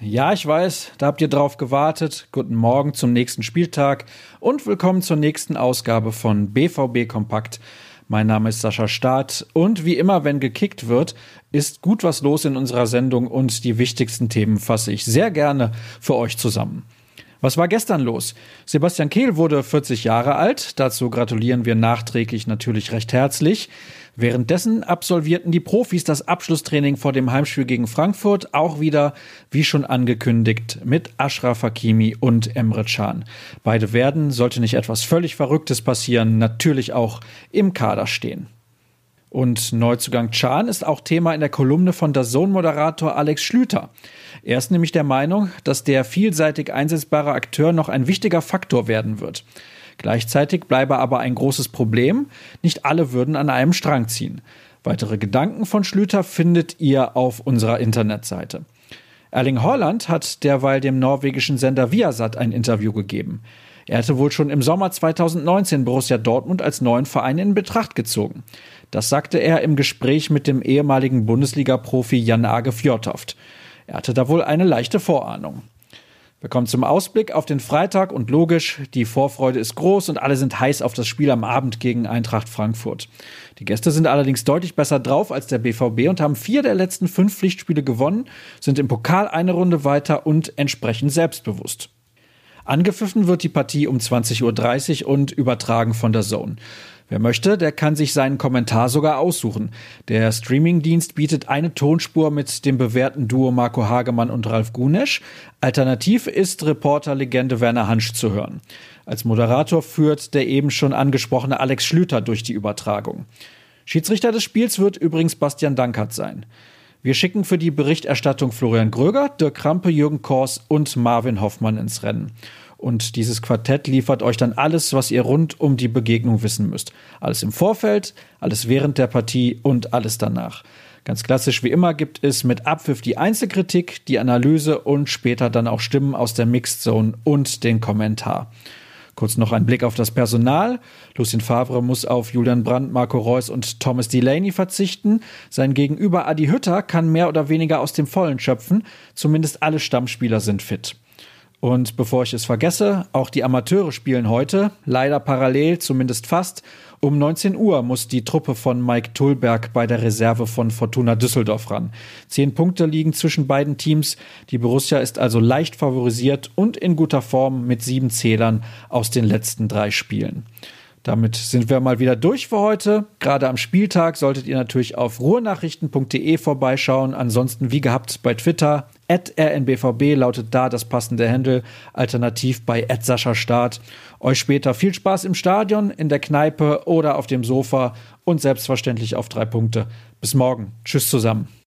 Ja, ich weiß, da habt ihr drauf gewartet. Guten Morgen zum nächsten Spieltag und willkommen zur nächsten Ausgabe von BVB Kompakt. Mein Name ist Sascha Staat und wie immer, wenn gekickt wird, ist gut was los in unserer Sendung und die wichtigsten Themen fasse ich sehr gerne für euch zusammen. Was war gestern los? Sebastian Kehl wurde 40 Jahre alt. Dazu gratulieren wir nachträglich natürlich recht herzlich. Währenddessen absolvierten die Profis das Abschlusstraining vor dem Heimspiel gegen Frankfurt auch wieder, wie schon angekündigt, mit Ashraf Hakimi und Emre Can. Beide werden, sollte nicht etwas völlig Verrücktes passieren, natürlich auch im Kader stehen. Und Neuzugang Chan ist auch Thema in der Kolumne von der Sohn-Moderator Alex Schlüter. Er ist nämlich der Meinung, dass der vielseitig einsetzbare Akteur noch ein wichtiger Faktor werden wird. Gleichzeitig bleibe aber ein großes Problem, nicht alle würden an einem Strang ziehen. Weitere Gedanken von Schlüter findet ihr auf unserer Internetseite. Erling Haaland hat derweil dem norwegischen Sender Viasat ein Interview gegeben. Er hatte wohl schon im Sommer 2019 Borussia Dortmund als neuen Verein in Betracht gezogen. Das sagte er im Gespräch mit dem ehemaligen Bundesliga-Profi Jan Age Fjordhoft. Er hatte da wohl eine leichte Vorahnung. Wir kommen zum Ausblick auf den Freitag und logisch, die Vorfreude ist groß und alle sind heiß auf das Spiel am Abend gegen Eintracht Frankfurt. Die Gäste sind allerdings deutlich besser drauf als der BVB und haben vier der letzten fünf Pflichtspiele gewonnen, sind im Pokal eine Runde weiter und entsprechend selbstbewusst. Angepfiffen wird die Partie um 20.30 Uhr und übertragen von der Zone. Wer möchte, der kann sich seinen Kommentar sogar aussuchen. Der Streamingdienst bietet eine Tonspur mit dem bewährten Duo Marco Hagemann und Ralf Gunesch. Alternativ ist Reporterlegende Werner Hansch zu hören. Als Moderator führt der eben schon angesprochene Alex Schlüter durch die Übertragung. Schiedsrichter des Spiels wird übrigens Bastian Dankert sein. Wir schicken für die Berichterstattung Florian Gröger, Dirk Krampe, Jürgen Kors und Marvin Hoffmann ins Rennen. Und dieses Quartett liefert euch dann alles, was ihr rund um die Begegnung wissen müsst. Alles im Vorfeld, alles während der Partie und alles danach. Ganz klassisch wie immer gibt es mit Abpfiff die Einzelkritik, die Analyse und später dann auch Stimmen aus der Mixed Zone und den Kommentar. Kurz noch ein Blick auf das Personal. Lucien Favre muss auf Julian Brandt, Marco Reus und Thomas Delaney verzichten. Sein Gegenüber Adi Hütter kann mehr oder weniger aus dem Vollen schöpfen. Zumindest alle Stammspieler sind fit. Und bevor ich es vergesse, auch die Amateure spielen heute, leider parallel, zumindest fast. Um 19 Uhr muss die Truppe von Mike Tullberg bei der Reserve von Fortuna Düsseldorf ran. Zehn Punkte liegen zwischen beiden Teams. Die Borussia ist also leicht favorisiert und in guter Form mit sieben Zählern aus den letzten drei Spielen. Damit sind wir mal wieder durch für heute. Gerade am Spieltag solltet ihr natürlich auf ruhrnachrichten.de vorbeischauen. Ansonsten wie gehabt bei Twitter. At rnbvb lautet da das passende Handle. Alternativ bei Sascha Start. Euch später viel Spaß im Stadion, in der Kneipe oder auf dem Sofa und selbstverständlich auf drei Punkte. Bis morgen. Tschüss zusammen.